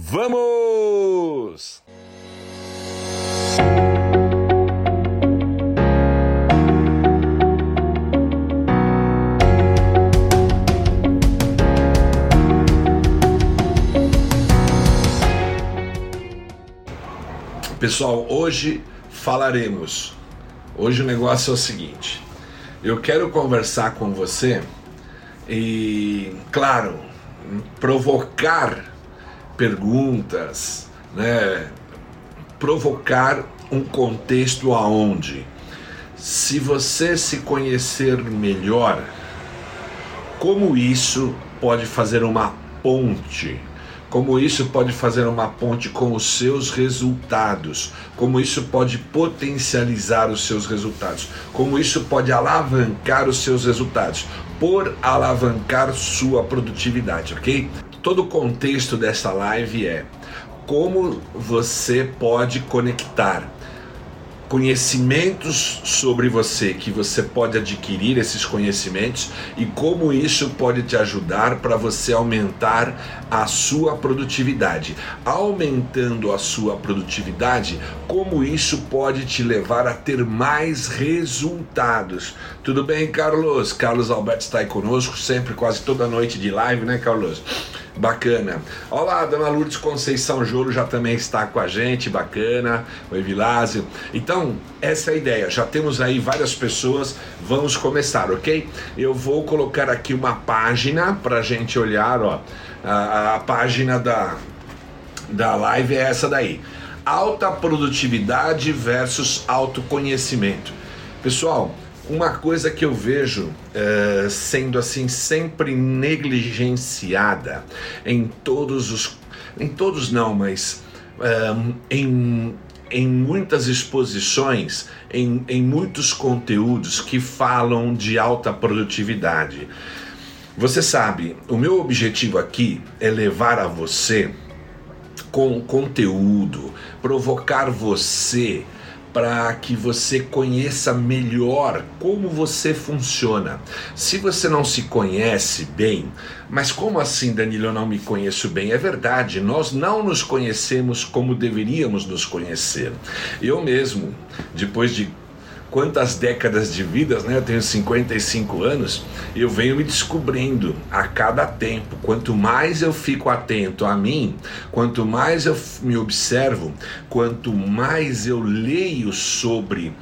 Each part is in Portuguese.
Vamos! Pessoal, hoje falaremos. Hoje o negócio é o seguinte: eu quero conversar com você e, claro, provocar perguntas, né? provocar um contexto aonde, se você se conhecer melhor, como isso pode fazer uma ponte como isso pode fazer uma ponte com os seus resultados, como isso pode potencializar os seus resultados, como isso pode alavancar os seus resultados, por alavancar sua produtividade, ok? Todo o contexto dessa live é como você pode conectar conhecimentos sobre você que você pode adquirir esses conhecimentos e como isso pode te ajudar para você aumentar a sua produtividade. Aumentando a sua produtividade, como isso pode te levar a ter mais resultados. Tudo bem, Carlos? Carlos Alberto está aí conosco, sempre quase toda noite de live, né, Carlos? Bacana. Olá, dona Lourdes Conceição Joro já também está com a gente, bacana. Oi, Vilásio. Então, essa é a ideia. Já temos aí várias pessoas. Vamos começar, ok? Eu vou colocar aqui uma página para a gente olhar, ó. A, a página da, da live é essa daí. Alta produtividade versus autoconhecimento. Pessoal, uma coisa que eu vejo uh, sendo assim sempre negligenciada em todos os em todos não mas uh, em em muitas exposições, em, em muitos conteúdos que falam de alta produtividade. Você sabe, o meu objetivo aqui é levar a você com conteúdo, provocar você para que você conheça melhor como você funciona. Se você não se conhece bem, mas como assim, Danilo, eu não me conheço bem? É verdade, nós não nos conhecemos como deveríamos nos conhecer. Eu mesmo, depois de quantas décadas de vidas, né? Eu tenho 55 anos, eu venho me descobrindo a cada tempo. Quanto mais eu fico atento a mim, quanto mais eu me observo, quanto mais eu leio sobre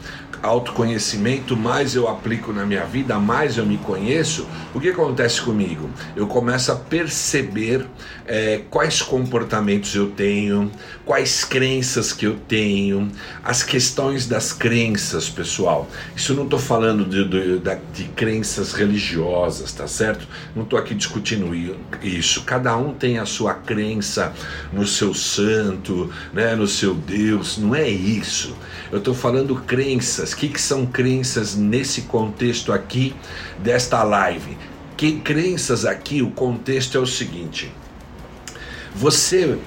autoconhecimento, mais eu aplico na minha vida, mais eu me conheço, o que acontece comigo? Eu começo a perceber é, quais comportamentos eu tenho, quais crenças que eu tenho, as questões das crenças, pessoal. Isso não estou falando de, de, de, crenças religiosas, tá certo? Não estou aqui discutindo isso. Cada um tem a sua crença no seu santo, né, no seu Deus. Não é isso. Eu estou falando crenças que, que são crenças nesse contexto aqui desta live? Que crenças aqui, o contexto é o seguinte: você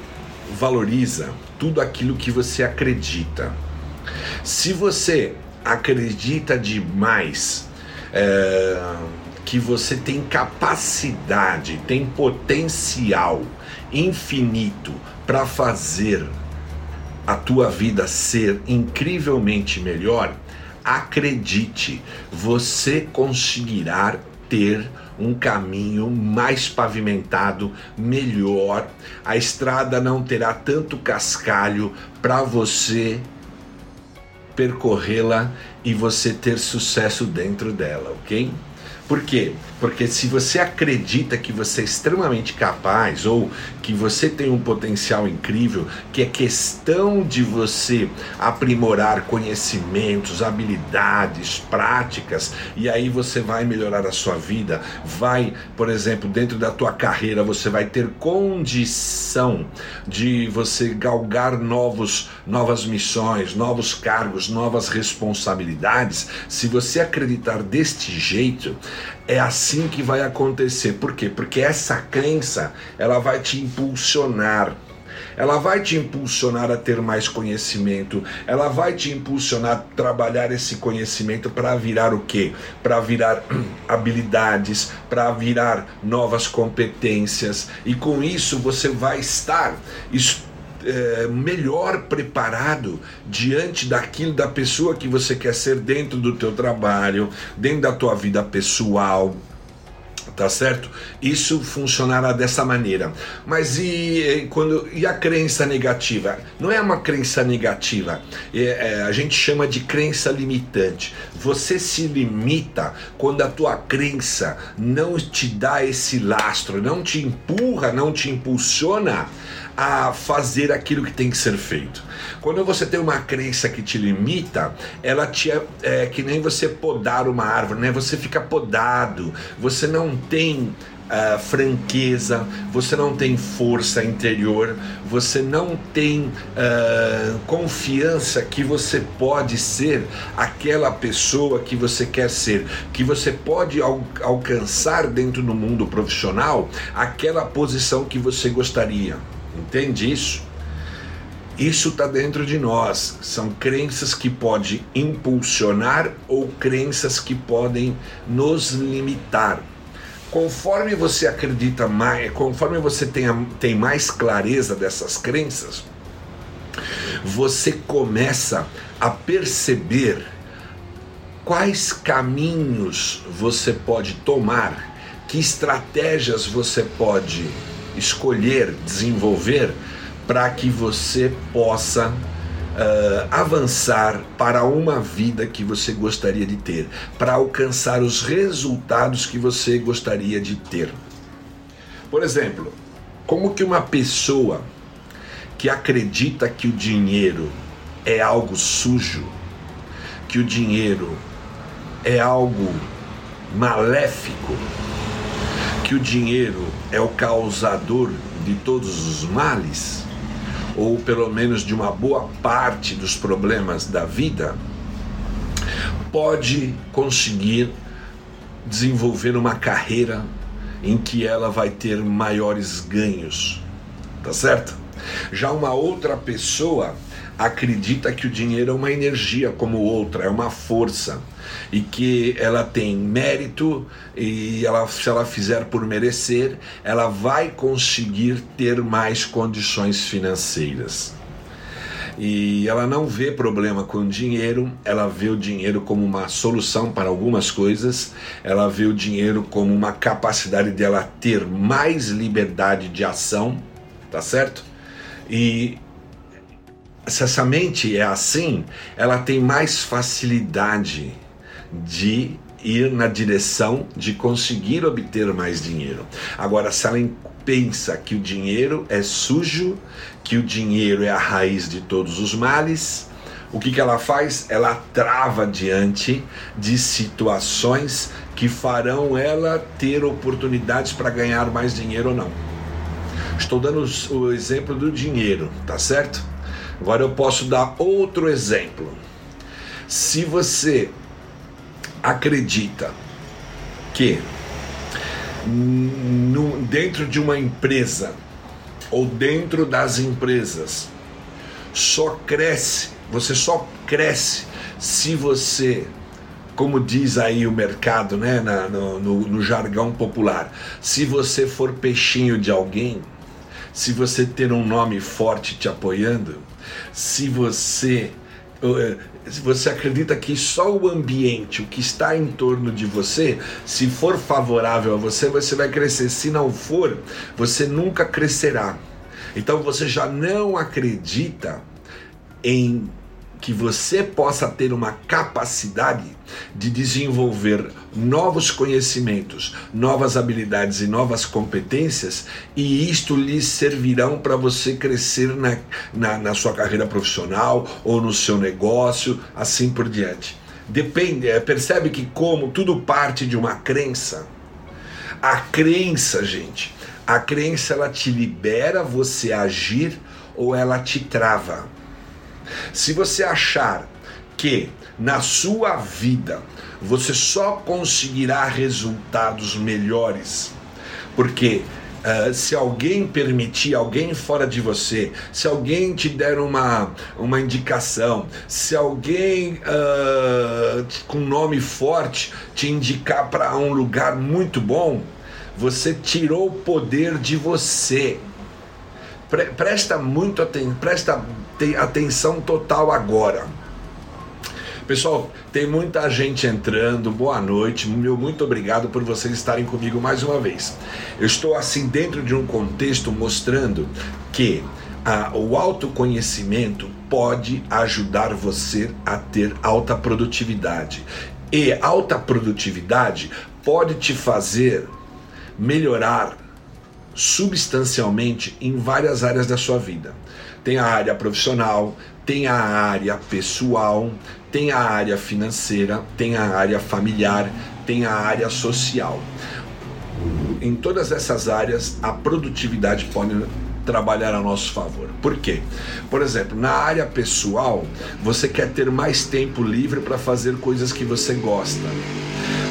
valoriza tudo aquilo que você acredita. Se você acredita demais é, que você tem capacidade, tem potencial infinito para fazer a tua vida ser incrivelmente melhor, acredite, você conseguirá ter um caminho mais pavimentado, melhor. A estrada não terá tanto cascalho para você percorrê-la e você ter sucesso dentro dela, ok? Por quê? Porque se você acredita que você é extremamente capaz ou que você tem um potencial incrível, que é questão de você aprimorar conhecimentos, habilidades, práticas, e aí você vai melhorar a sua vida, vai, por exemplo, dentro da tua carreira, você vai ter condição de você galgar novos novas missões, novos cargos, novas responsabilidades. Se você acreditar deste jeito, é assim que vai acontecer. Por quê? Porque essa crença, ela vai te impulsionar ela vai te impulsionar a ter mais conhecimento, ela vai te impulsionar a trabalhar esse conhecimento para virar o quê? Para virar habilidades, para virar novas competências, e com isso você vai estar é, melhor preparado diante daquilo da pessoa que você quer ser dentro do teu trabalho, dentro da tua vida pessoal, tá certo? Isso funcionará dessa maneira. Mas e quando e a crença negativa? Não é uma crença negativa. É, é, a gente chama de crença limitante. Você se limita quando a tua crença não te dá esse lastro, não te empurra, não te impulsiona a fazer aquilo que tem que ser feito. Quando você tem uma crença que te limita, ela te é, é que nem você podar uma árvore, né? Você fica podado, você não tem Uh, franqueza, você não tem força interior, você não tem uh, confiança que você pode ser aquela pessoa que você quer ser, que você pode al alcançar dentro do mundo profissional aquela posição que você gostaria. Entende isso? Isso está dentro de nós. São crenças que podem impulsionar ou crenças que podem nos limitar. Conforme você acredita mais, conforme você tenha, tem mais clareza dessas crenças, você começa a perceber quais caminhos você pode tomar, que estratégias você pode escolher, desenvolver, para que você possa uh, avançar para uma vida que você gostaria de ter, para alcançar os resultados que você gostaria de ter. Por exemplo, como que uma pessoa que acredita que o dinheiro é algo sujo, que o dinheiro é algo maléfico, que o dinheiro é o causador de todos os males, ou pelo menos de uma boa parte dos problemas da vida, pode conseguir desenvolver uma carreira em que ela vai ter maiores ganhos, tá certo? Já uma outra pessoa acredita que o dinheiro é uma energia como outra, é uma força e que ela tem mérito e ela, se ela fizer por merecer, ela vai conseguir ter mais condições financeiras. E ela não vê problema com o dinheiro, ela vê o dinheiro como uma solução para algumas coisas, ela vê o dinheiro como uma capacidade dela ter mais liberdade de ação, tá certo? E se essa mente é assim, ela tem mais facilidade de ir na direção de conseguir obter mais dinheiro. Agora, se ela pensa que o dinheiro é sujo, que o dinheiro é a raiz de todos os males, o que, que ela faz? Ela trava diante de situações que farão ela ter oportunidades para ganhar mais dinheiro ou não. Estou dando o exemplo do dinheiro, tá certo? Agora eu posso dar outro exemplo. Se você acredita que no, dentro de uma empresa ou dentro das empresas só cresce, você só cresce se você, como diz aí o mercado, né, na, no, no, no jargão popular, se você for peixinho de alguém, se você ter um nome forte te apoiando, se você eh, você acredita que só o ambiente, o que está em torno de você, se for favorável a você, você vai crescer. Se não for, você nunca crescerá. Então você já não acredita em que você possa ter uma capacidade de desenvolver novos conhecimentos, novas habilidades e novas competências, e isto lhe servirão para você crescer na, na, na, sua carreira profissional ou no seu negócio, assim por diante. Depende, é, percebe que, como tudo parte de uma crença, a crença, gente, a crença ela te libera você agir ou ela te trava. Se você achar que na sua vida você só conseguirá resultados melhores porque Uh, se alguém permitir, alguém fora de você, se alguém te der uma, uma indicação, se alguém uh, com nome forte te indicar para um lugar muito bom, você tirou o poder de você. Pre presta muito aten presta atenção total agora. Pessoal, tem muita gente entrando. Boa noite. Meu muito obrigado por vocês estarem comigo mais uma vez. Eu estou assim dentro de um contexto mostrando que ah, o autoconhecimento pode ajudar você a ter alta produtividade. E alta produtividade pode te fazer melhorar substancialmente em várias áreas da sua vida. Tem a área profissional, tem a área pessoal, tem a área financeira, tem a área familiar, tem a área social. Em todas essas áreas, a produtividade pode trabalhar a nosso favor. Por quê? Por exemplo, na área pessoal, você quer ter mais tempo livre para fazer coisas que você gosta,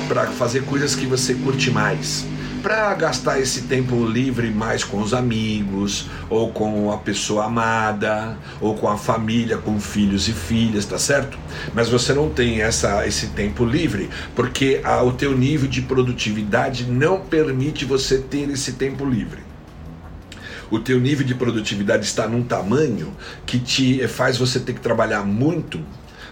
para fazer coisas que você curte mais para gastar esse tempo livre mais com os amigos, ou com a pessoa amada, ou com a família, com filhos e filhas, tá certo? Mas você não tem essa, esse tempo livre porque a, o teu nível de produtividade não permite você ter esse tempo livre o teu nível de produtividade está num tamanho que te faz você ter que trabalhar muito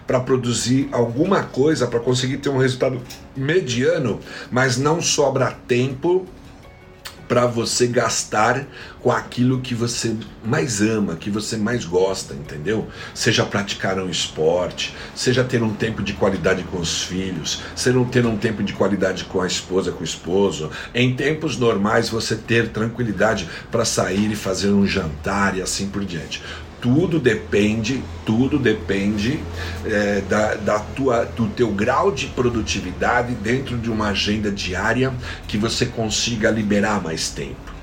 para produzir alguma coisa, para conseguir ter um resultado mediano, mas não sobra tempo para você gastar com aquilo que você mais ama, que você mais gosta, entendeu? Seja praticar um esporte, seja ter um tempo de qualidade com os filhos, seja ter um tempo de qualidade com a esposa, com o esposo. Em tempos normais você ter tranquilidade para sair e fazer um jantar e assim por diante tudo depende, tudo depende é, da, da tua, do teu grau de produtividade dentro de uma agenda diária que você consiga liberar mais tempo.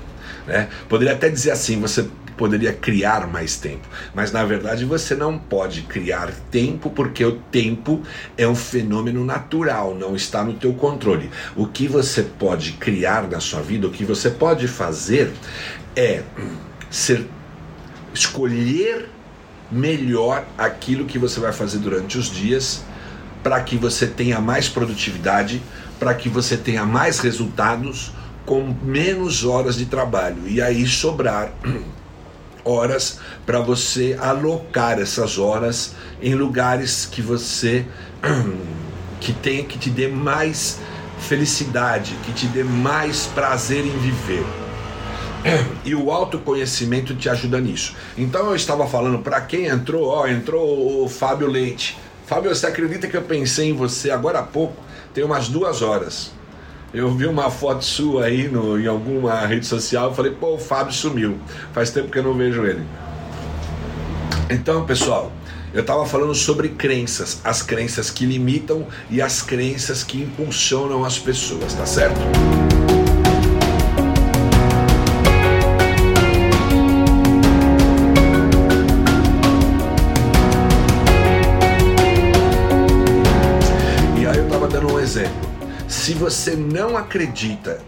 Né? Poderia até dizer assim, você poderia criar mais tempo, mas na verdade você não pode criar tempo porque o tempo é um fenômeno natural, não está no teu controle. O que você pode criar na sua vida, o que você pode fazer é ser escolher melhor aquilo que você vai fazer durante os dias para que você tenha mais produtividade, para que você tenha mais resultados com menos horas de trabalho e aí sobrar horas para você alocar essas horas em lugares que você que tenha que te dê mais felicidade, que te dê mais prazer em viver. E o autoconhecimento te ajuda nisso. Então eu estava falando para quem entrou, ó, entrou o Fábio Leite. Fábio, você acredita que eu pensei em você agora há pouco? Tem umas duas horas. Eu vi uma foto sua aí no, em alguma rede social e falei, pô, o Fábio sumiu. Faz tempo que eu não vejo ele. Então, pessoal, eu estava falando sobre crenças, as crenças que limitam e as crenças que impulsionam as pessoas, tá certo? Se você não acredita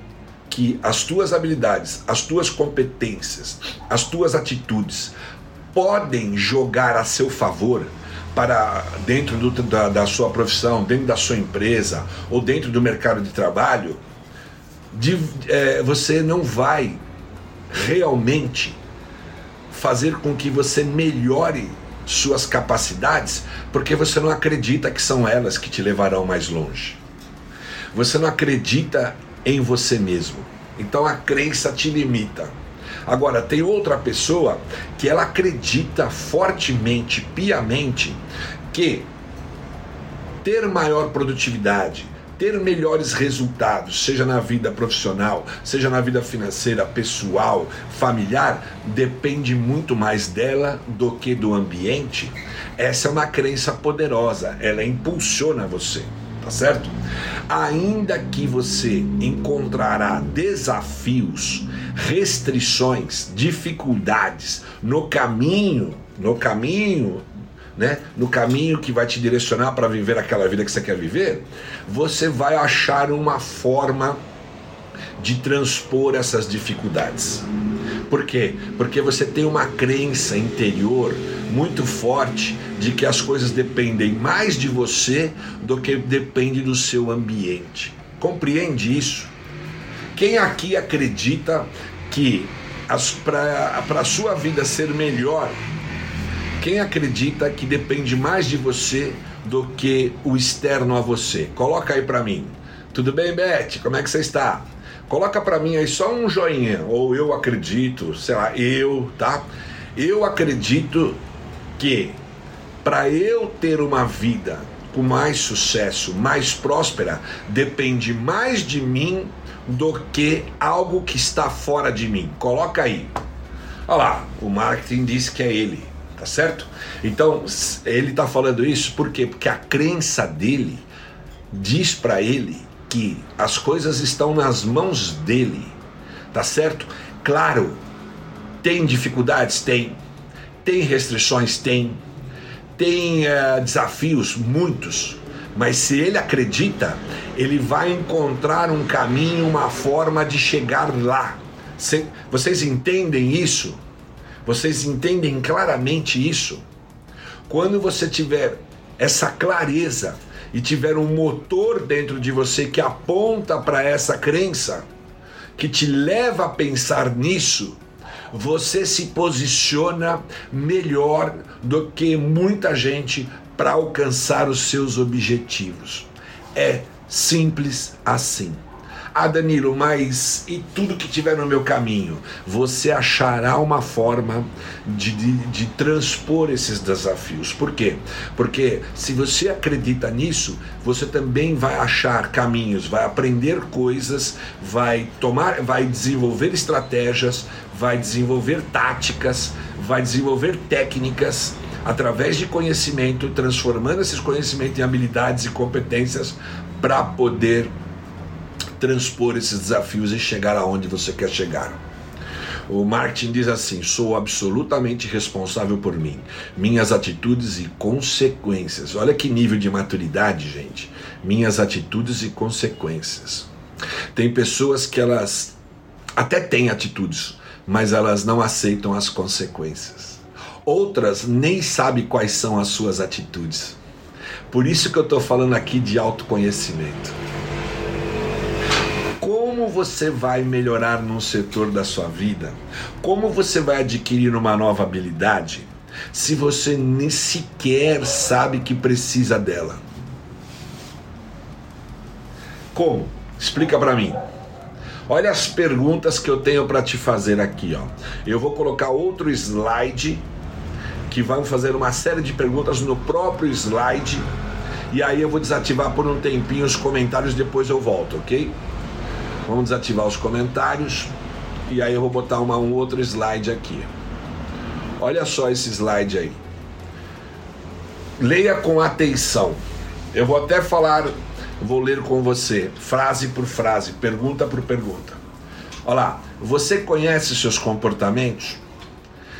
que as tuas habilidades, as tuas competências, as tuas atitudes podem jogar a seu favor para dentro do, da, da, sua profissão, dentro da sua empresa ou dentro do mercado de trabalho, de, é, você não vai realmente fazer com que você melhore suas capacidades, porque você não acredita que são elas que te levarão mais longe. Você não acredita em você mesmo. Então a crença te limita. Agora, tem outra pessoa que ela acredita fortemente, piamente, que ter maior produtividade, ter melhores resultados, seja na vida profissional, seja na vida financeira, pessoal, familiar, depende muito mais dela do que do ambiente. Essa é uma crença poderosa, ela impulsiona você tá certo? Ainda que você encontrará desafios, restrições, dificuldades no caminho, no caminho, né? No caminho que vai te direcionar para viver aquela vida que você quer viver, você vai achar uma forma de transpor essas dificuldades. Por quê? Porque você tem uma crença interior muito forte de que as coisas dependem mais de você do que depende do seu ambiente. Compreende isso? Quem aqui acredita que para a sua vida ser melhor, quem acredita que depende mais de você do que o externo a você? Coloca aí para mim. Tudo bem, Beth? Como é que você está? Coloca para mim aí só um joinha, ou eu acredito, sei lá, eu, tá? Eu acredito que para eu ter uma vida com mais sucesso, mais próspera, depende mais de mim do que algo que está fora de mim. Coloca aí. Olha lá, o marketing diz que é ele, tá certo? Então, ele está falando isso por quê? Porque a crença dele diz para ele que as coisas estão nas mãos dele, tá certo? Claro, tem dificuldades? Tem. Tem restrições? Tem. Tem uh, desafios? Muitos. Mas se ele acredita, ele vai encontrar um caminho, uma forma de chegar lá. Vocês entendem isso? Vocês entendem claramente isso? Quando você tiver essa clareza e tiver um motor dentro de você que aponta para essa crença, que te leva a pensar nisso, você se posiciona melhor do que muita gente para alcançar os seus objetivos. É simples assim. Ah, Danilo, mas e tudo que tiver no meu caminho? Você achará uma forma de, de, de, transpor esses desafios. Por quê? Porque se você acredita nisso, você também vai achar caminhos, vai aprender coisas, vai tomar, vai desenvolver estratégias, vai desenvolver táticas, vai desenvolver técnicas através de conhecimento, transformando esses conhecimentos em habilidades e competências para poder transpor esses desafios e chegar aonde você quer chegar. O Martin diz assim: sou absolutamente responsável por mim, minhas atitudes e consequências. Olha que nível de maturidade, gente. Minhas atitudes e consequências. Tem pessoas que elas até têm atitudes, mas elas não aceitam as consequências. Outras nem sabem quais são as suas atitudes. Por isso que eu estou falando aqui de autoconhecimento você vai melhorar num setor da sua vida? Como você vai adquirir uma nova habilidade se você nem sequer sabe que precisa dela? Como? Explica para mim. Olha as perguntas que eu tenho para te fazer aqui, ó. Eu vou colocar outro slide que vai fazer uma série de perguntas no próprio slide e aí eu vou desativar por um tempinho os comentários depois eu volto, ok? Vamos desativar os comentários e aí eu vou botar uma, um outro slide aqui. Olha só esse slide aí. Leia com atenção. Eu vou até falar, vou ler com você, frase por frase, pergunta por pergunta. Olha lá, você conhece seus comportamentos?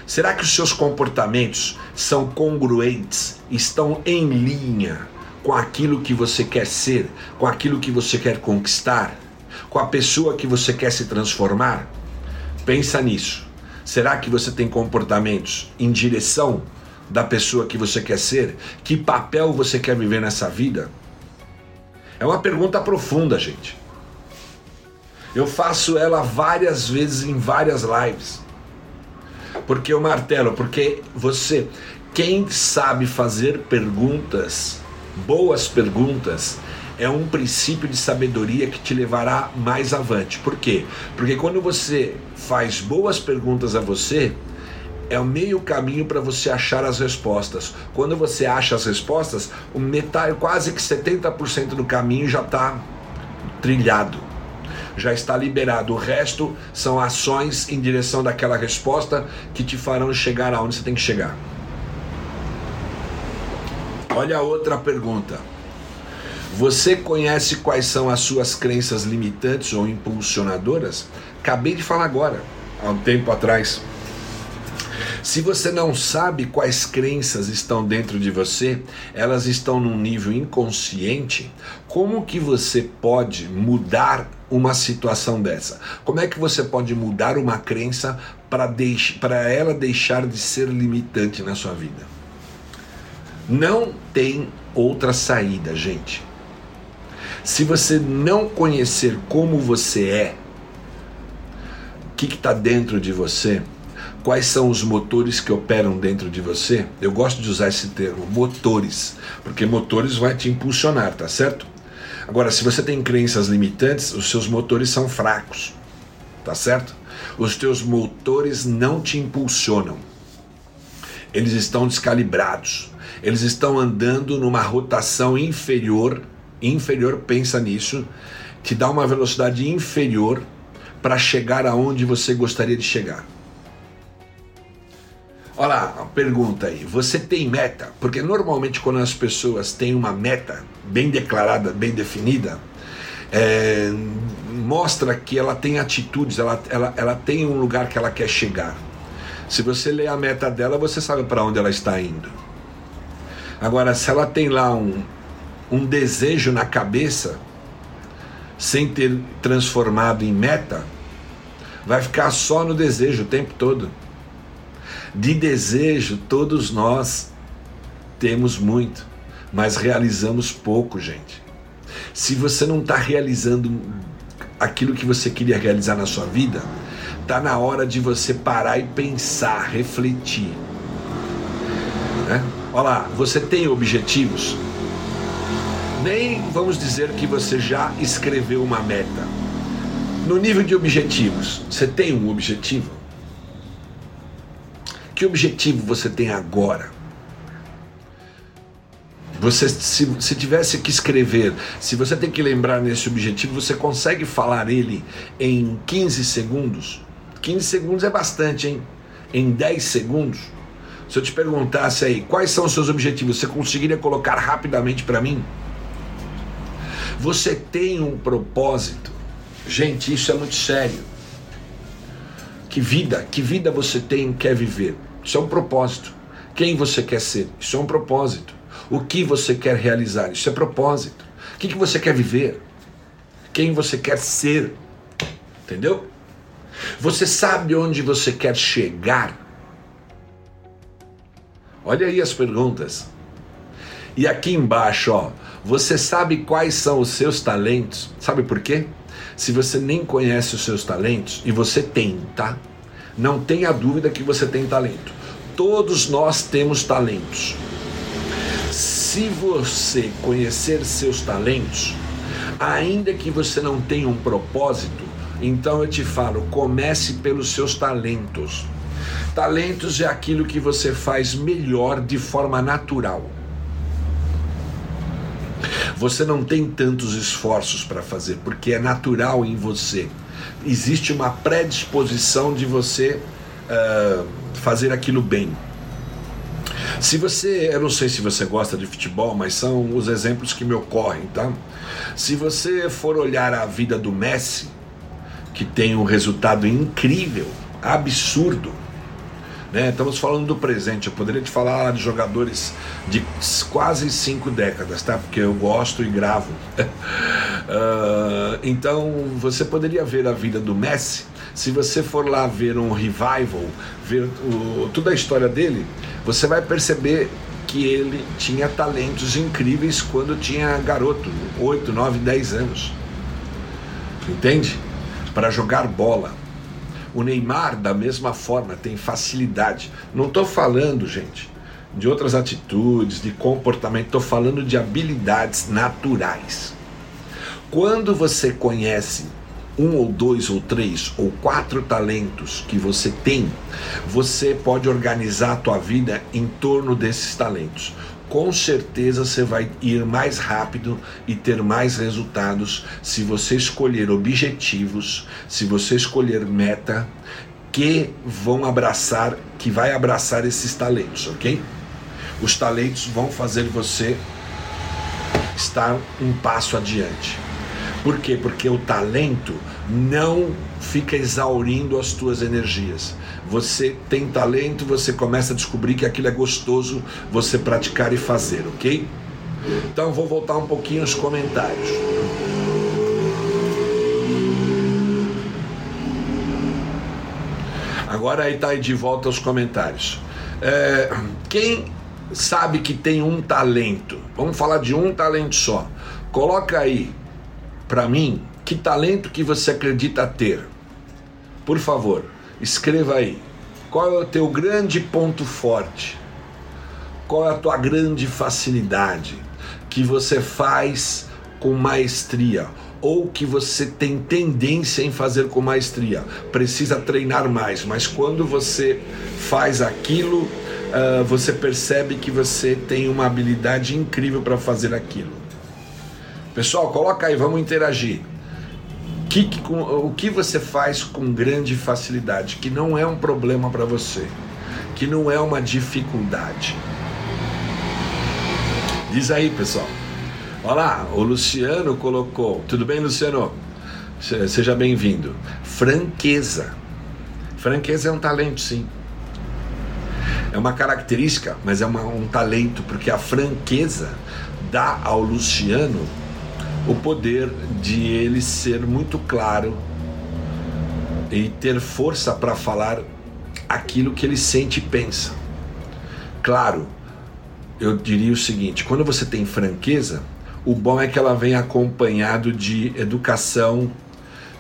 Será que os seus comportamentos são congruentes, estão em linha com aquilo que você quer ser, com aquilo que você quer conquistar? Com a pessoa que você quer se transformar? Pensa nisso. Será que você tem comportamentos em direção da pessoa que você quer ser? Que papel você quer viver nessa vida? É uma pergunta profunda, gente. Eu faço ela várias vezes em várias lives. Porque eu martelo, porque você, quem sabe fazer perguntas, boas perguntas, é um princípio de sabedoria que te levará mais avante. Por quê? Porque quando você faz boas perguntas a você, é o meio caminho para você achar as respostas. Quando você acha as respostas, o metade, quase que 70% do caminho já está trilhado, já está liberado. O resto são ações em direção daquela resposta que te farão chegar aonde você tem que chegar. Olha a outra pergunta. Você conhece quais são as suas crenças limitantes ou impulsionadoras? Acabei de falar agora, há um tempo atrás. Se você não sabe quais crenças estão dentro de você, elas estão num nível inconsciente, como que você pode mudar uma situação dessa? Como é que você pode mudar uma crença para ela deixar de ser limitante na sua vida? Não tem outra saída, gente. Se você não conhecer como você é, o que está dentro de você, quais são os motores que operam dentro de você, eu gosto de usar esse termo, motores, porque motores vai te impulsionar, tá certo? Agora, se você tem crenças limitantes, os seus motores são fracos, tá certo? Os teus motores não te impulsionam. Eles estão descalibrados. Eles estão andando numa rotação inferior, inferior, pensa nisso, te dá uma velocidade inferior para chegar aonde você gostaria de chegar. Olha lá, pergunta aí. Você tem meta? Porque normalmente quando as pessoas têm uma meta bem declarada, bem definida, é, mostra que ela tem atitudes, ela, ela, ela tem um lugar que ela quer chegar. Se você lê a meta dela, você sabe para onde ela está indo. Agora, se ela tem lá um, um desejo na cabeça, sem ter transformado em meta, vai ficar só no desejo o tempo todo. De desejo, todos nós temos muito, mas realizamos pouco, gente. Se você não está realizando aquilo que você queria realizar na sua vida, está na hora de você parar e pensar, refletir. Né? Olha lá, você tem objetivos? Nem vamos dizer que você já escreveu uma meta. No nível de objetivos, você tem um objetivo? Que objetivo você tem agora? Você, se, se tivesse que escrever, se você tem que lembrar nesse objetivo, você consegue falar ele em 15 segundos? 15 segundos é bastante, hein? Em 10 segundos? Se eu te perguntasse aí, quais são os seus objetivos, você conseguiria colocar rapidamente para mim? Você tem um propósito? Gente, isso é muito sério. Que vida, que vida você tem quer viver? Isso é um propósito. Quem você quer ser? Isso é um propósito. O que você quer realizar? Isso é propósito. O que, que você quer viver? Quem você quer ser? Entendeu? Você sabe onde você quer chegar? Olha aí as perguntas. E aqui embaixo, ó, você sabe quais são os seus talentos? Sabe por quê? Se você nem conhece os seus talentos, e você tem, tá? Não tenha dúvida que você tem talento. Todos nós temos talentos. Se você conhecer seus talentos, ainda que você não tenha um propósito, então eu te falo, comece pelos seus talentos. Talentos é aquilo que você faz melhor de forma natural. Você não tem tantos esforços para fazer, porque é natural em você. Existe uma predisposição de você uh, fazer aquilo bem. Se você, eu não sei se você gosta de futebol, mas são os exemplos que me ocorrem, tá? Se você for olhar a vida do Messi, que tem um resultado incrível, absurdo, né? Estamos falando do presente. Eu poderia te falar de jogadores de quase cinco décadas, tá? Porque eu gosto e gravo. uh, então você poderia ver a vida do Messi. Se você for lá ver um revival, ver o, toda a história dele, você vai perceber que ele tinha talentos incríveis quando tinha garoto, 8, 9, 10 anos. Entende? Para jogar bola. O Neymar, da mesma forma, tem facilidade. Não estou falando, gente, de outras atitudes, de comportamento, estou falando de habilidades naturais. Quando você conhece um ou dois ou três ou quatro talentos que você tem, você pode organizar a tua vida em torno desses talentos com certeza você vai ir mais rápido e ter mais resultados se você escolher objetivos, se você escolher meta que vão abraçar, que vai abraçar esses talentos, ok? Os talentos vão fazer você estar um passo adiante. Por quê? Porque o talento não fica exaurindo as tuas energias você tem talento, você começa a descobrir que aquilo é gostoso você praticar e fazer, ok? Então vou voltar um pouquinho os comentários. Agora aí tá aí de volta aos comentários. É, quem sabe que tem um talento, vamos falar de um talento só. Coloca aí para mim que talento que você acredita ter. Por favor escreva aí. Qual é o teu grande ponto forte? Qual é a tua grande facilidade que você faz com maestria ou que você tem tendência em fazer com maestria? Precisa treinar mais, mas quando você faz aquilo, uh, você percebe que você tem uma habilidade incrível para fazer aquilo. Pessoal, coloca aí, vamos interagir que, o que você faz com grande facilidade, que não é um problema para você, que não é uma dificuldade. Diz aí, pessoal. Olha lá, o Luciano colocou. Tudo bem, Luciano? Seja bem-vindo. Franqueza. Franqueza é um talento, sim. É uma característica, mas é uma, um talento, porque a franqueza dá ao Luciano o poder de ele ser muito claro e ter força para falar aquilo que ele sente e pensa. Claro, eu diria o seguinte: quando você tem franqueza, o bom é que ela vem acompanhado de educação,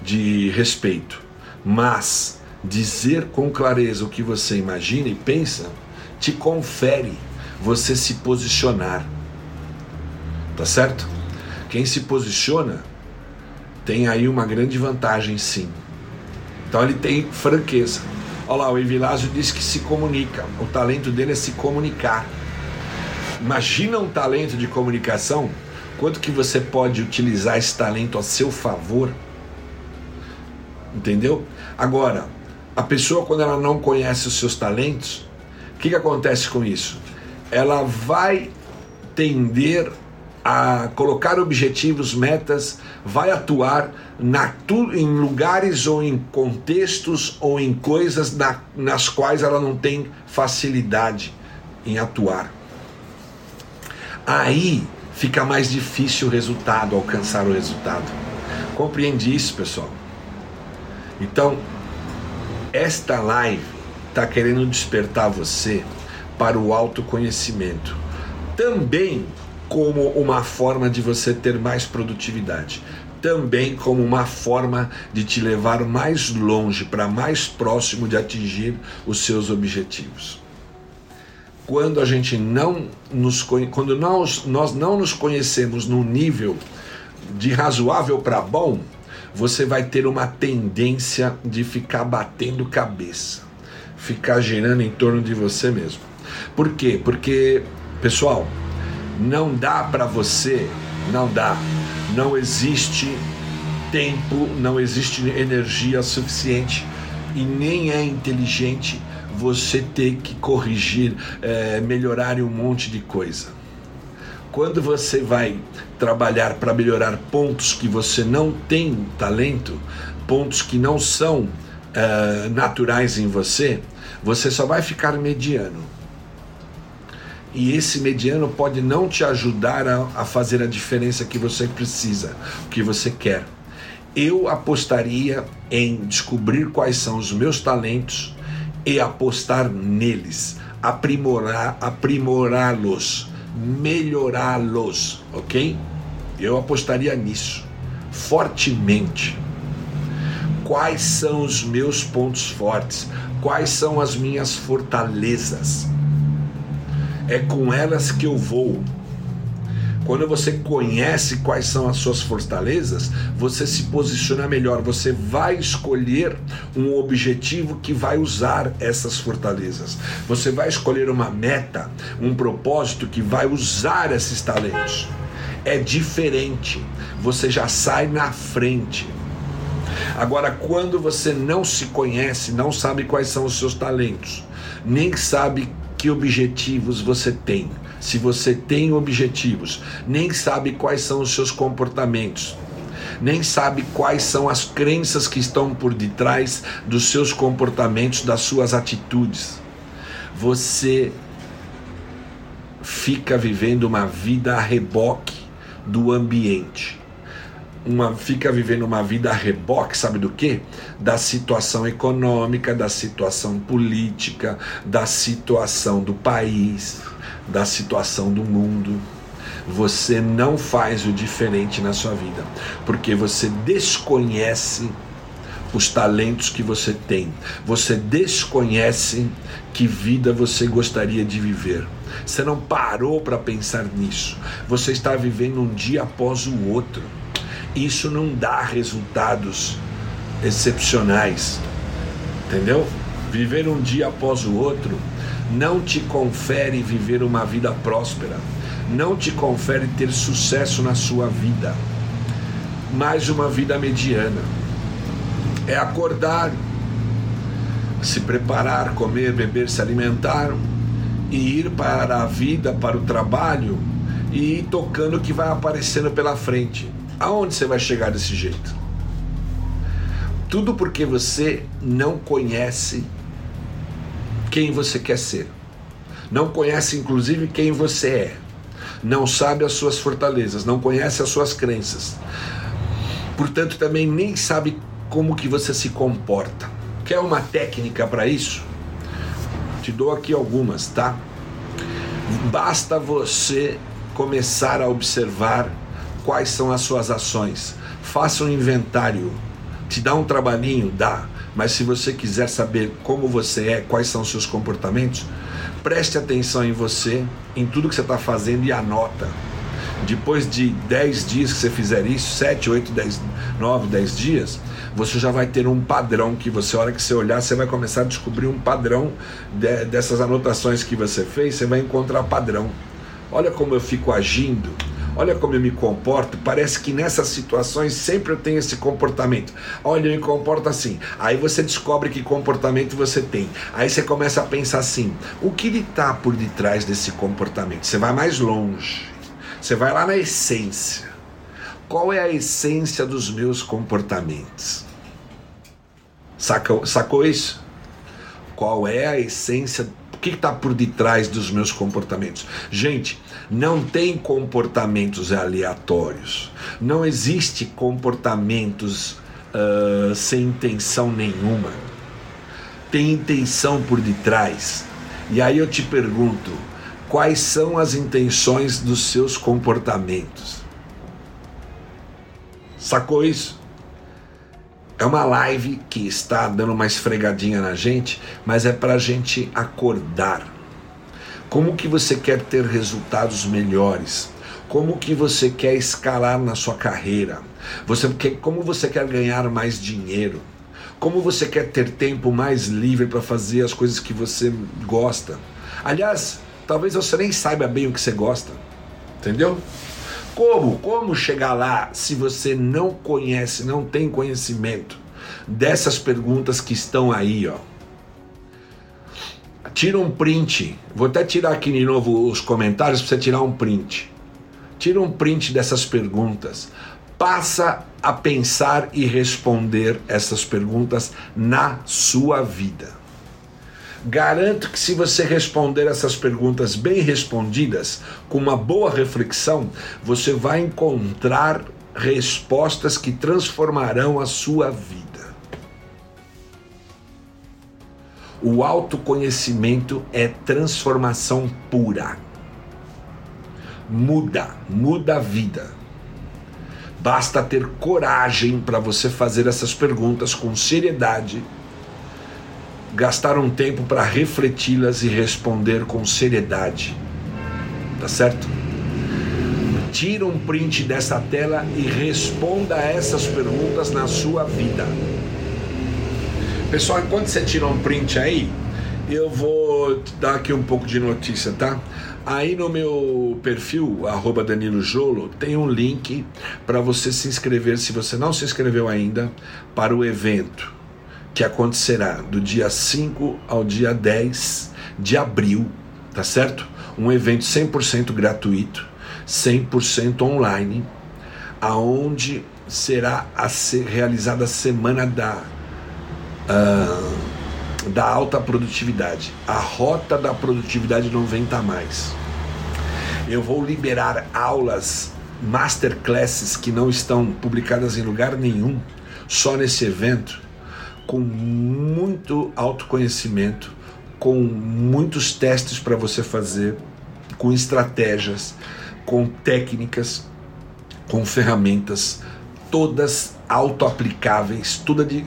de respeito. Mas dizer com clareza o que você imagina e pensa te confere você se posicionar. Tá certo? Quem se posiciona tem aí uma grande vantagem, sim. Então ele tem franqueza. Olha lá, o Evilásio disse que se comunica. O talento dele é se comunicar. Imagina um talento de comunicação, quanto que você pode utilizar esse talento a seu favor. Entendeu? Agora, a pessoa quando ela não conhece os seus talentos, o que, que acontece com isso? Ela vai tender a colocar objetivos, metas, vai atuar na, em lugares ou em contextos ou em coisas na, nas quais ela não tem facilidade em atuar. Aí fica mais difícil o resultado, alcançar o resultado. Compreende isso, pessoal? Então, esta live está querendo despertar você para o autoconhecimento. Também como uma forma de você ter mais produtividade, também como uma forma de te levar mais longe, para mais próximo de atingir os seus objetivos. Quando a gente não nos quando nós, nós não nos conhecemos no nível de razoável para bom, você vai ter uma tendência de ficar batendo cabeça, ficar girando em torno de você mesmo. Por quê? Porque, pessoal, não dá para você, não dá. Não existe tempo, não existe energia suficiente e nem é inteligente você ter que corrigir, é, melhorar um monte de coisa. Quando você vai trabalhar para melhorar pontos que você não tem talento, pontos que não são é, naturais em você, você só vai ficar mediano e esse mediano pode não te ajudar a, a fazer a diferença que você precisa, que você quer. Eu apostaria em descobrir quais são os meus talentos e apostar neles, aprimorar, aprimorá-los, melhorá-los, ok? Eu apostaria nisso fortemente. Quais são os meus pontos fortes? Quais são as minhas fortalezas? É com elas que eu vou. Quando você conhece quais são as suas fortalezas, você se posiciona melhor. Você vai escolher um objetivo que vai usar essas fortalezas. Você vai escolher uma meta, um propósito que vai usar esses talentos. É diferente. Você já sai na frente. Agora, quando você não se conhece, não sabe quais são os seus talentos, nem sabe que objetivos você tem. Se você tem objetivos, nem sabe quais são os seus comportamentos, nem sabe quais são as crenças que estão por detrás dos seus comportamentos, das suas atitudes. Você fica vivendo uma vida a reboque do ambiente. Uma fica vivendo uma vida a reboque, sabe do que? Da situação econômica, da situação política, da situação do país, da situação do mundo. Você não faz o diferente na sua vida, porque você desconhece os talentos que você tem. Você desconhece que vida você gostaria de viver. Você não parou para pensar nisso. Você está vivendo um dia após o outro isso não dá resultados excepcionais. Entendeu? Viver um dia após o outro não te confere viver uma vida próspera, não te confere ter sucesso na sua vida, mais uma vida mediana. É acordar, se preparar, comer, beber, se alimentar e ir para a vida, para o trabalho e ir tocando o que vai aparecendo pela frente. Aonde você vai chegar desse jeito? Tudo porque você não conhece quem você quer ser. Não conhece, inclusive, quem você é. Não sabe as suas fortalezas, não conhece as suas crenças. Portanto, também nem sabe como que você se comporta. Quer uma técnica para isso? Te dou aqui algumas, tá? Basta você começar a observar quais são as suas ações. Faça um inventário. Te dá um trabalhinho? Dá. Mas se você quiser saber como você é, quais são os seus comportamentos, preste atenção em você, em tudo que você está fazendo e anota. Depois de 10 dias que você fizer isso, 7, 8, 10, 9, 10 dias, você já vai ter um padrão que você, a hora que você olhar, você vai começar a descobrir um padrão de, dessas anotações que você fez, você vai encontrar padrão. Olha como eu fico agindo olha como eu me comporto, parece que nessas situações sempre eu tenho esse comportamento. Olha, eu me comporto assim. Aí você descobre que comportamento você tem. Aí você começa a pensar assim: o que está por detrás desse comportamento? Você vai mais longe. Você vai lá na essência. Qual é a essência dos meus comportamentos? Sacou, sacou isso? Qual é a essência? O que está por detrás dos meus comportamentos? Gente, não tem comportamentos aleatórios. Não existe comportamentos uh, sem intenção nenhuma. Tem intenção por detrás. E aí eu te pergunto: quais são as intenções dos seus comportamentos? Sacou isso? É uma live que está dando uma esfregadinha na gente, mas é para a gente acordar como que você quer ter resultados melhores? Como que você quer escalar na sua carreira? Você quer, como você quer ganhar mais dinheiro? Como você quer ter tempo mais livre para fazer as coisas que você gosta? Aliás, talvez você nem saiba bem o que você gosta. Entendeu? Como? Como chegar lá se você não conhece, não tem conhecimento dessas perguntas que estão aí, ó? Tira um print. Vou até tirar aqui de novo os comentários para você tirar um print. Tira um print dessas perguntas. Passa a pensar e responder essas perguntas na sua vida. Garanto que se você responder essas perguntas bem respondidas, com uma boa reflexão, você vai encontrar respostas que transformarão a sua vida. O autoconhecimento é transformação pura. Muda, muda a vida. Basta ter coragem para você fazer essas perguntas com seriedade, gastar um tempo para refleti-las e responder com seriedade. Tá certo? Tira um print dessa tela e responda essas perguntas na sua vida. Pessoal, enquanto você tira um print aí, eu vou dar aqui um pouco de notícia, tá? Aí no meu perfil, arroba Danilo Jolo, tem um link para você se inscrever, se você não se inscreveu ainda, para o evento que acontecerá do dia 5 ao dia 10 de abril, tá certo? Um evento 100% gratuito, 100% online, aonde será a ser realizada a semana da uh, da alta produtividade. A rota da produtividade não vem mais. Eu vou liberar aulas masterclasses que não estão publicadas em lugar nenhum, só nesse evento, com muito autoconhecimento, com muitos testes para você fazer, com estratégias, com técnicas, com ferramentas, todas auto-aplicáveis,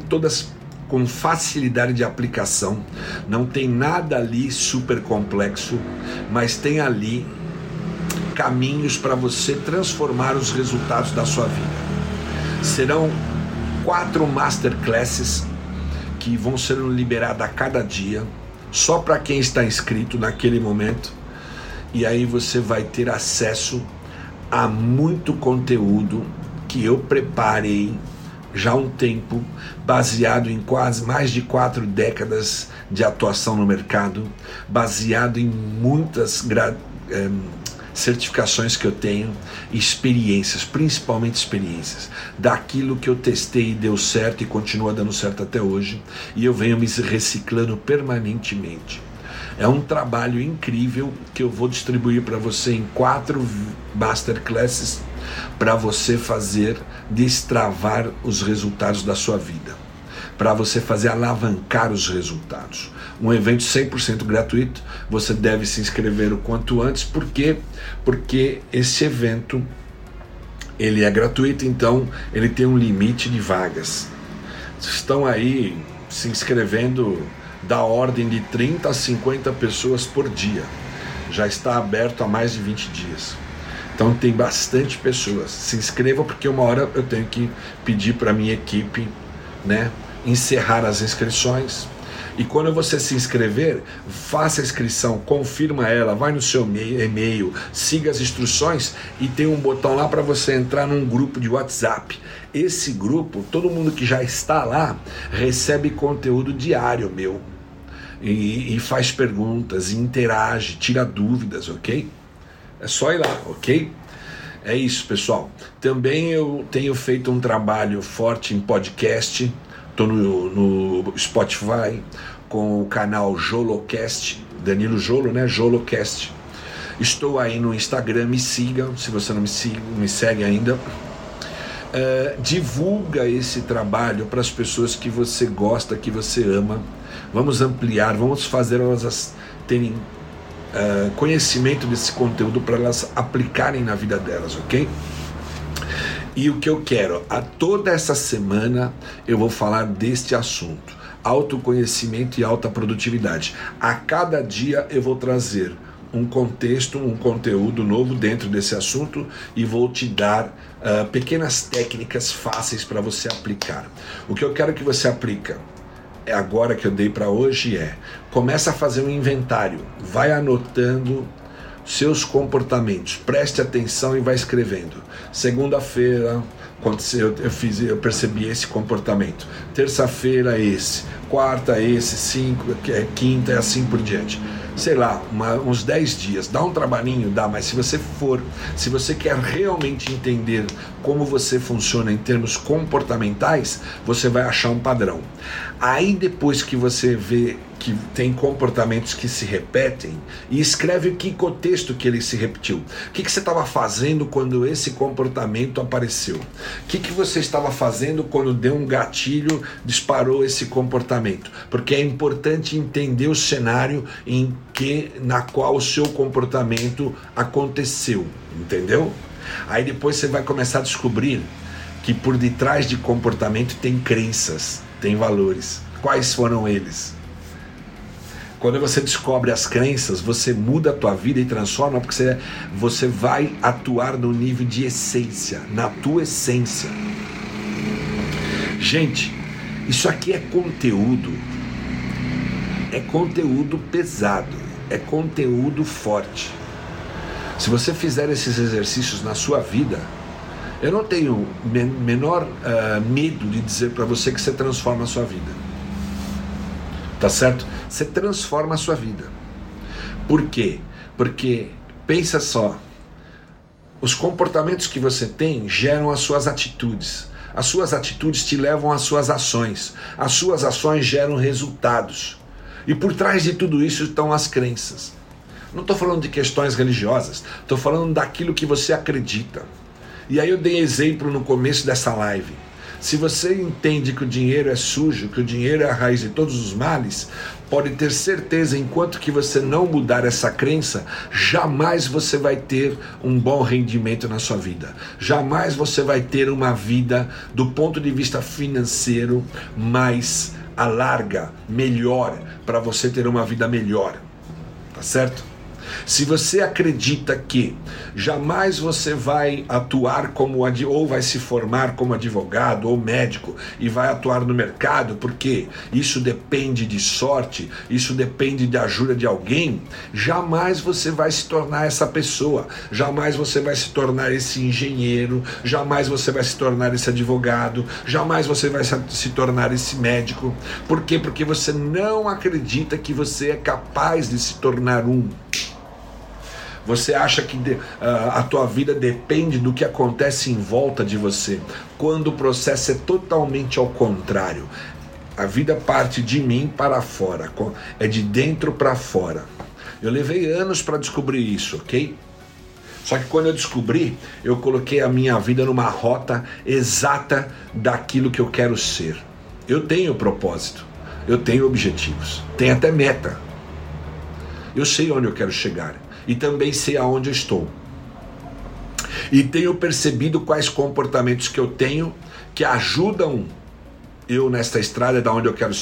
todas com facilidade de aplicação. Não tem nada ali super complexo, mas tem ali caminhos para você transformar os resultados da sua vida. Serão quatro masterclasses que vão ser liberadas a cada dia, só para quem está inscrito naquele momento. E aí você vai ter acesso a muito conteúdo que eu preparei já há um tempo, baseado em quase mais de quatro décadas de atuação no mercado, baseado em muitas eh, certificações que eu tenho, experiências, principalmente experiências, daquilo que eu testei e deu certo e continua dando certo até hoje, e eu venho me reciclando permanentemente. É um trabalho incrível que eu vou distribuir para você em quatro masterclasses para você fazer destravar os resultados da sua vida, para você fazer alavancar os resultados. Um evento 100% gratuito, você deve se inscrever o quanto antes, por quê? Porque esse evento ele é gratuito, então ele tem um limite de vagas. Estão aí se inscrevendo da ordem de 30 a 50 pessoas por dia. Já está aberto há mais de 20 dias. Então tem bastante pessoas. Se inscreva porque uma hora eu tenho que pedir para minha equipe, né, encerrar as inscrições. E quando você se inscrever, faça a inscrição, confirma ela, vai no seu e-mail, siga as instruções e tem um botão lá para você entrar num grupo de WhatsApp. Esse grupo, todo mundo que já está lá recebe conteúdo diário meu. E, e faz perguntas, interage, tira dúvidas, ok? É só ir lá, ok? É isso, pessoal. Também eu tenho feito um trabalho forte em podcast. Estou no, no Spotify com o canal Jolocast, Danilo Jolo, né? Jolocast. Estou aí no Instagram, me siga, se você não me, siga, me segue ainda. Uh, divulga esse trabalho para as pessoas que você gosta, que você ama. Vamos ampliar, vamos fazer elas terem uh, conhecimento desse conteúdo para elas aplicarem na vida delas, ok? E o que eu quero, a toda essa semana eu vou falar deste assunto: autoconhecimento e alta produtividade. A cada dia eu vou trazer um contexto, um conteúdo novo dentro desse assunto e vou te dar uh, pequenas técnicas fáceis para você aplicar. O que eu quero que você aplica é agora que eu dei para hoje é começa a fazer um inventário, vai anotando seus comportamentos, preste atenção e vai escrevendo. Segunda-feira aconteceu, eu fiz, eu percebi esse comportamento. Terça-feira esse, quarta esse, cinco, é, quinta e assim por diante sei lá, uma, uns 10 dias. Dá um trabalhinho, dá, mas se você for, se você quer realmente entender como você funciona em termos comportamentais, você vai achar um padrão. Aí depois que você vê que tem comportamentos que se repetem e escreve que contexto que ele se repetiu. O que, que você estava fazendo quando esse comportamento apareceu? O que, que você estava fazendo quando deu um gatilho, disparou esse comportamento? Porque é importante entender o cenário em que na qual o seu comportamento aconteceu, entendeu? Aí depois você vai começar a descobrir que por detrás de comportamento tem crenças, tem valores. Quais foram eles? Quando você descobre as crenças, você muda a tua vida e transforma, porque você, você vai atuar no nível de essência, na tua essência. Gente, isso aqui é conteúdo. É conteúdo pesado, é conteúdo forte. Se você fizer esses exercícios na sua vida, eu não tenho menor uh, medo de dizer para você que você transforma a sua vida. Tá certo? Você transforma a sua vida. Por quê? Porque, pensa só, os comportamentos que você tem geram as suas atitudes. As suas atitudes te levam às suas ações. As suas ações geram resultados. E por trás de tudo isso estão as crenças. Não estou falando de questões religiosas, estou falando daquilo que você acredita. E aí eu dei exemplo no começo dessa live. Se você entende que o dinheiro é sujo, que o dinheiro é a raiz de todos os males, pode ter certeza, enquanto que você não mudar essa crença, jamais você vai ter um bom rendimento na sua vida. Jamais você vai ter uma vida do ponto de vista financeiro mais alarga, melhor, para você ter uma vida melhor. Tá certo? Se você acredita que jamais você vai atuar como ou vai se formar como advogado ou médico e vai atuar no mercado, porque isso depende de sorte, isso depende da ajuda de alguém, jamais você vai se tornar essa pessoa, jamais você vai se tornar esse engenheiro, jamais você vai se tornar esse advogado, jamais você vai se tornar esse médico. Por quê? Porque você não acredita que você é capaz de se tornar um. Você acha que de, uh, a tua vida depende do que acontece em volta de você, quando o processo é totalmente ao contrário. A vida parte de mim para fora, é de dentro para fora. Eu levei anos para descobrir isso, ok? Só que quando eu descobri, eu coloquei a minha vida numa rota exata daquilo que eu quero ser. Eu tenho propósito, eu tenho objetivos, tenho até meta. Eu sei onde eu quero chegar e também sei aonde eu estou. E tenho percebido quais comportamentos que eu tenho que ajudam eu nesta estrada da onde eu quero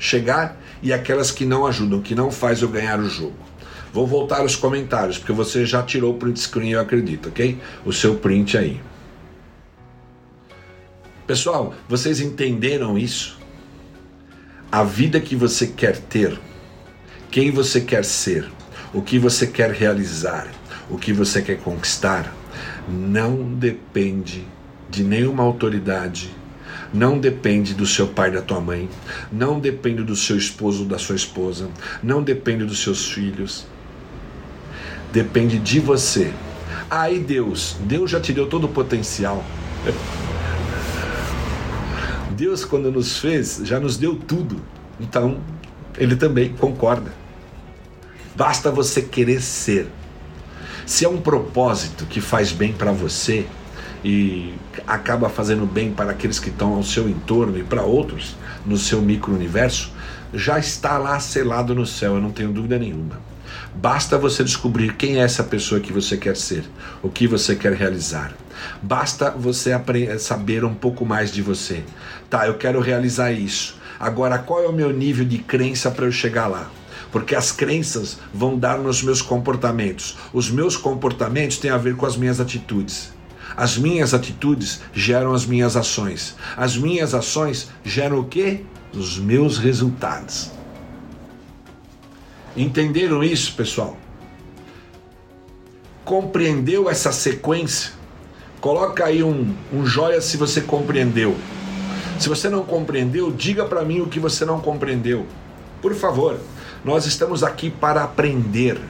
chegar e aquelas que não ajudam, que não faz eu ganhar o jogo. Vou voltar aos comentários, porque você já tirou o print screen, eu acredito, ok? O seu print aí. Pessoal, vocês entenderam isso? A vida que você quer ter, quem você quer ser, o que você quer realizar, o que você quer conquistar, não depende de nenhuma autoridade, não depende do seu pai, da tua mãe, não depende do seu esposo da sua esposa, não depende dos seus filhos. Depende de você. Aí Deus, Deus já te deu todo o potencial. Deus, quando nos fez, já nos deu tudo. Então, Ele também concorda. Basta você querer ser. Se é um propósito que faz bem para você e acaba fazendo bem para aqueles que estão ao seu entorno e para outros no seu micro-universo, já está lá selado no céu, eu não tenho dúvida nenhuma. Basta você descobrir quem é essa pessoa que você quer ser, o que você quer realizar. Basta você saber um pouco mais de você. Tá, eu quero realizar isso. Agora, qual é o meu nível de crença para eu chegar lá? Porque as crenças vão dar nos meus comportamentos. Os meus comportamentos têm a ver com as minhas atitudes. As minhas atitudes geram as minhas ações. As minhas ações geram o quê? Os meus resultados. Entenderam isso, pessoal? Compreendeu essa sequência? Coloca aí um, um joia se você compreendeu. Se você não compreendeu, diga para mim o que você não compreendeu. Por favor. Nós estamos aqui para aprender,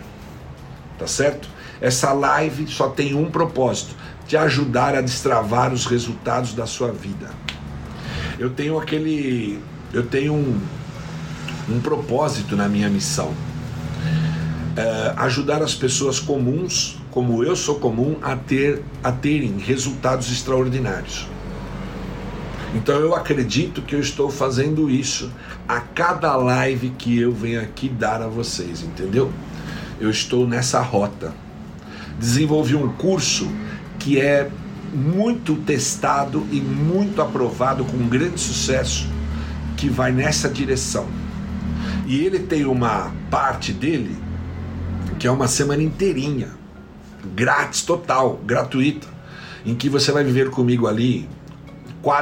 tá certo? Essa live só tem um propósito: te ajudar a destravar os resultados da sua vida. Eu tenho aquele, eu tenho um, um propósito na minha missão. É, ajudar as pessoas comuns, como eu sou comum, a ter a terem resultados extraordinários. Então eu acredito que eu estou fazendo isso a cada live que eu venho aqui dar a vocês, entendeu? Eu estou nessa rota. Desenvolvi um curso que é muito testado e muito aprovado com grande sucesso, que vai nessa direção. E ele tem uma parte dele que é uma semana inteirinha, grátis total, gratuita, em que você vai viver comigo ali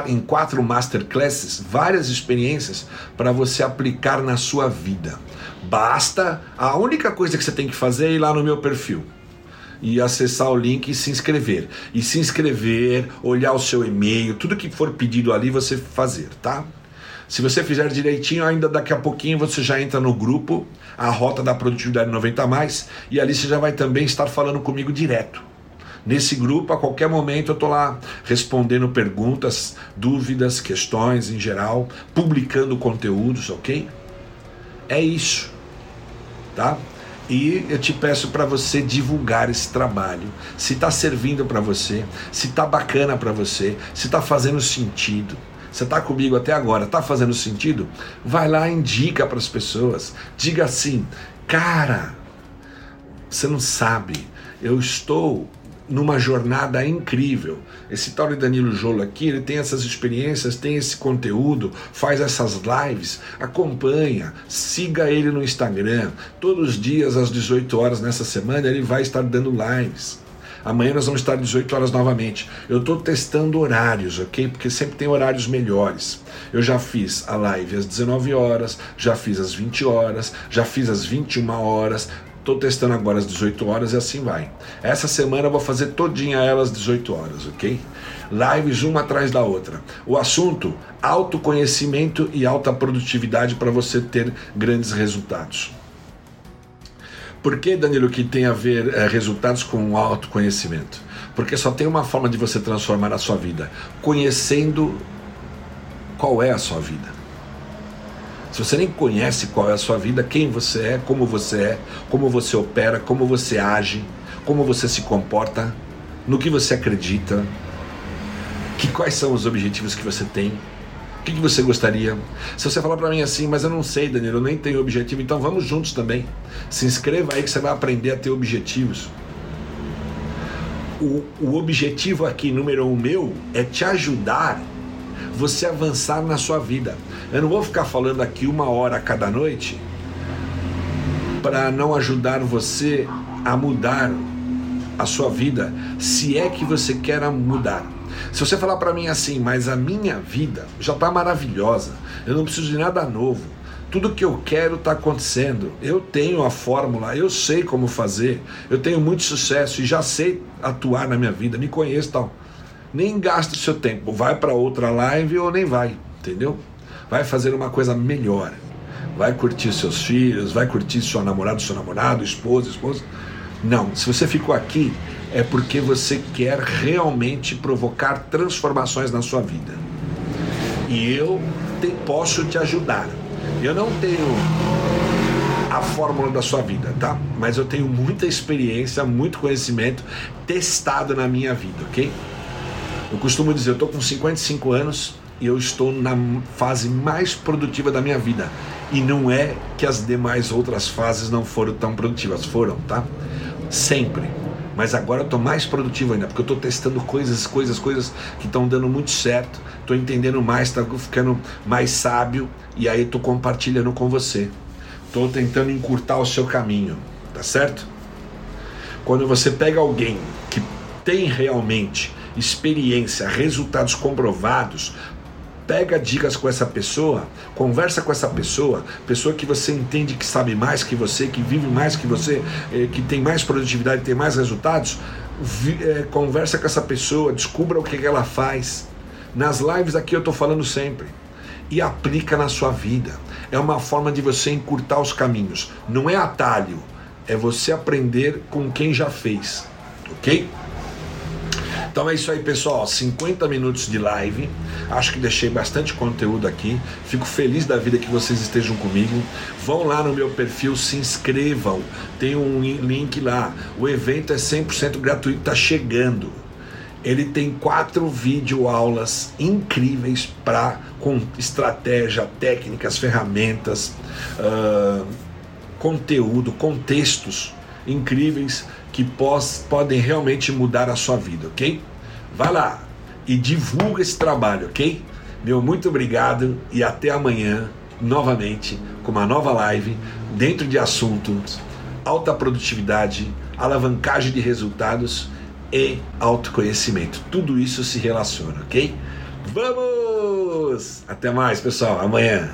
em quatro masterclasses várias experiências para você aplicar na sua vida. Basta, a única coisa que você tem que fazer é ir lá no meu perfil e acessar o link e se inscrever. E se inscrever, olhar o seu e-mail, tudo que for pedido ali você fazer, tá? Se você fizer direitinho, ainda daqui a pouquinho você já entra no grupo, a Rota da Produtividade 90 mais, e ali você já vai também estar falando comigo direto. Nesse grupo, a qualquer momento, eu estou lá respondendo perguntas, dúvidas, questões em geral, publicando conteúdos, ok? É isso, tá? E eu te peço para você divulgar esse trabalho. Se está servindo para você, se está bacana para você, se está fazendo sentido. Você está comigo até agora, está fazendo sentido? Vai lá, indica para as pessoas. Diga assim, cara, você não sabe, eu estou numa jornada incrível. Esse tal de Danilo Jolo aqui, ele tem essas experiências, tem esse conteúdo, faz essas lives, acompanha, siga ele no Instagram. Todos os dias às 18 horas nessa semana ele vai estar dando lives. Amanhã nós vamos estar às 18 horas novamente. Eu estou testando horários, ok? Porque sempre tem horários melhores. Eu já fiz a live às 19 horas, já fiz às 20 horas, já fiz às 21 horas, Estou testando agora às 18 horas e assim vai. Essa semana eu vou fazer todinha ela às 18 horas, ok? Lives uma atrás da outra. O assunto: autoconhecimento e alta produtividade para você ter grandes resultados. Por que, Danilo, que tem a ver é, resultados com autoconhecimento? Porque só tem uma forma de você transformar a sua vida: conhecendo qual é a sua vida. Se você nem conhece qual é a sua vida, quem você é, como você é, como você opera, como você age, como você se comporta, no que você acredita, que quais são os objetivos que você tem, o que, que você gostaria? Se você falar para mim assim, mas eu não sei, Danilo, eu nem tenho objetivo, então vamos juntos também. Se inscreva aí que você vai aprender a ter objetivos. O, o objetivo aqui, número um meu, é te ajudar você avançar na sua vida. Eu não vou ficar falando aqui uma hora cada noite para não ajudar você a mudar a sua vida, se é que você quer mudar. Se você falar para mim assim, mas a minha vida já está maravilhosa, eu não preciso de nada novo, tudo que eu quero está acontecendo, eu tenho a fórmula, eu sei como fazer, eu tenho muito sucesso e já sei atuar na minha vida, me conheço tal nem gasta o seu tempo, vai para outra live ou nem vai, entendeu? Vai fazer uma coisa melhor. Vai curtir seus filhos, vai curtir seu namorado, seu namorado, esposa, esposa. Não, se você ficou aqui é porque você quer realmente provocar transformações na sua vida. E eu te, posso te ajudar. Eu não tenho a fórmula da sua vida, tá? Mas eu tenho muita experiência, muito conhecimento testado na minha vida, ok? Eu costumo dizer, eu estou com 55 anos e eu estou na fase mais produtiva da minha vida. E não é que as demais outras fases não foram tão produtivas, foram, tá? Sempre. Mas agora eu estou mais produtivo ainda, porque eu estou testando coisas, coisas, coisas que estão dando muito certo. Estou entendendo mais, estou ficando mais sábio e aí estou compartilhando com você. Estou tentando encurtar o seu caminho, tá certo? Quando você pega alguém que tem realmente experiência, resultados comprovados, pega dicas com essa pessoa, conversa com essa pessoa, pessoa que você entende que sabe mais que você, que vive mais que você, eh, que tem mais produtividade, tem mais resultados, eh, conversa com essa pessoa, descubra o que ela faz. Nas lives aqui eu estou falando sempre. E aplica na sua vida. É uma forma de você encurtar os caminhos. Não é atalho, é você aprender com quem já fez. Ok? Então é isso aí, pessoal. 50 minutos de live. Acho que deixei bastante conteúdo aqui. Fico feliz da vida que vocês estejam comigo. Vão lá no meu perfil, se inscrevam. Tem um link lá. O evento é 100% gratuito, tá chegando. Ele tem quatro videoaulas incríveis para com estratégia, técnicas, ferramentas, uh, conteúdo, contextos incríveis que pós, podem realmente mudar a sua vida, ok? Vai lá e divulga esse trabalho, ok? Meu muito obrigado e até amanhã, novamente, com uma nova live dentro de assuntos alta produtividade, alavancagem de resultados e autoconhecimento. Tudo isso se relaciona, ok? Vamos! Até mais, pessoal. Amanhã.